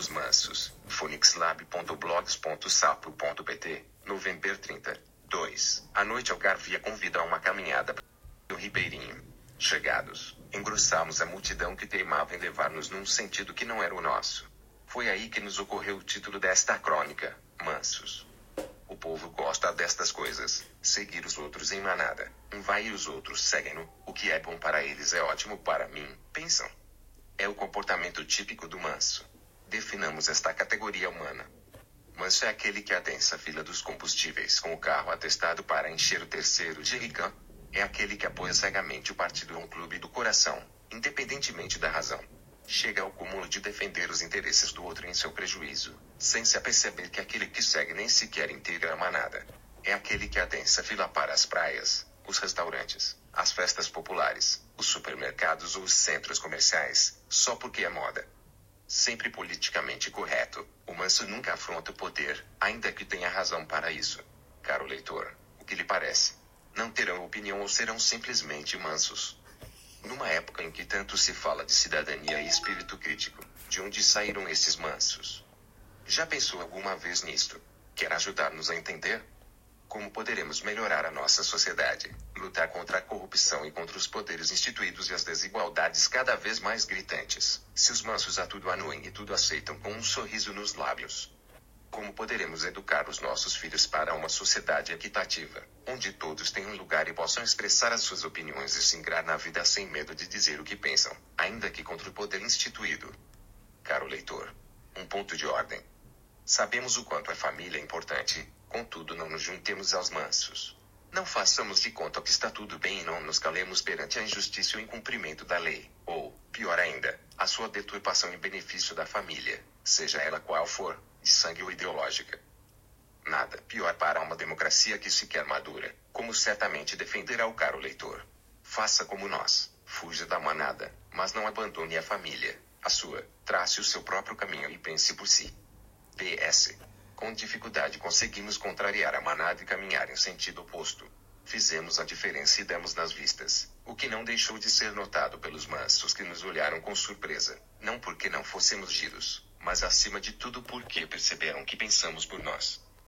Os Mansos, phoenixlab.blogs.sapo.pt, novembro 30. 2. A noite Algarvia convida a uma caminhada no Ribeirinho. Chegados, engrossamos a multidão que teimava em levar-nos num sentido que não era o nosso. Foi aí que nos ocorreu o título desta crônica, Mansos. O povo gosta destas coisas, seguir os outros em manada. Um vai e os outros seguem-no, o que é bom para eles é ótimo para mim, pensam. É o comportamento típico do manso. Definamos esta categoria humana. Manso é aquele que adensa a fila dos combustíveis com o carro atestado para encher o terceiro de rican. É aquele que apoia cegamente o partido ou um clube do coração, independentemente da razão. Chega ao cúmulo de defender os interesses do outro em seu prejuízo, sem se aperceber que aquele que segue nem sequer integra a manada. É aquele que adensa a fila para as praias, os restaurantes, as festas populares, os supermercados ou os centros comerciais, só porque é moda. Sempre politicamente correto, o manso nunca afronta o poder, ainda que tenha razão para isso. Caro leitor, o que lhe parece? Não terão opinião ou serão simplesmente mansos? Numa época em que tanto se fala de cidadania e espírito crítico, de onde saíram esses mansos? Já pensou alguma vez nisto? Quer ajudar-nos a entender? Como poderemos melhorar a nossa sociedade, lutar contra a corrupção e contra os poderes instituídos e as desigualdades cada vez mais gritantes, se os mansos a tudo anuem e tudo aceitam com um sorriso nos lábios? Como poderemos educar os nossos filhos para uma sociedade equitativa, onde todos tenham lugar e possam expressar as suas opiniões e se ingrar na vida sem medo de dizer o que pensam, ainda que contra o poder instituído? Caro leitor, um ponto de ordem. Sabemos o quanto a família é importante, contudo não nos juntemos aos mansos. Não façamos de conta que está tudo bem e não nos calemos perante a injustiça e o incumprimento da lei, ou, pior ainda, a sua deturpação em benefício da família, seja ela qual for, de sangue ou ideológica. Nada pior para uma democracia que se quer madura, como certamente defenderá o caro leitor. Faça como nós, fuja da manada, mas não abandone a família, a sua, trace o seu próprio caminho e pense por si. PS. Com dificuldade conseguimos contrariar a manada e caminhar em sentido oposto. Fizemos a diferença e demos nas vistas, o que não deixou de ser notado pelos mansos que nos olharam com surpresa, não porque não fôssemos giros, mas acima de tudo porque perceberam que pensamos por nós.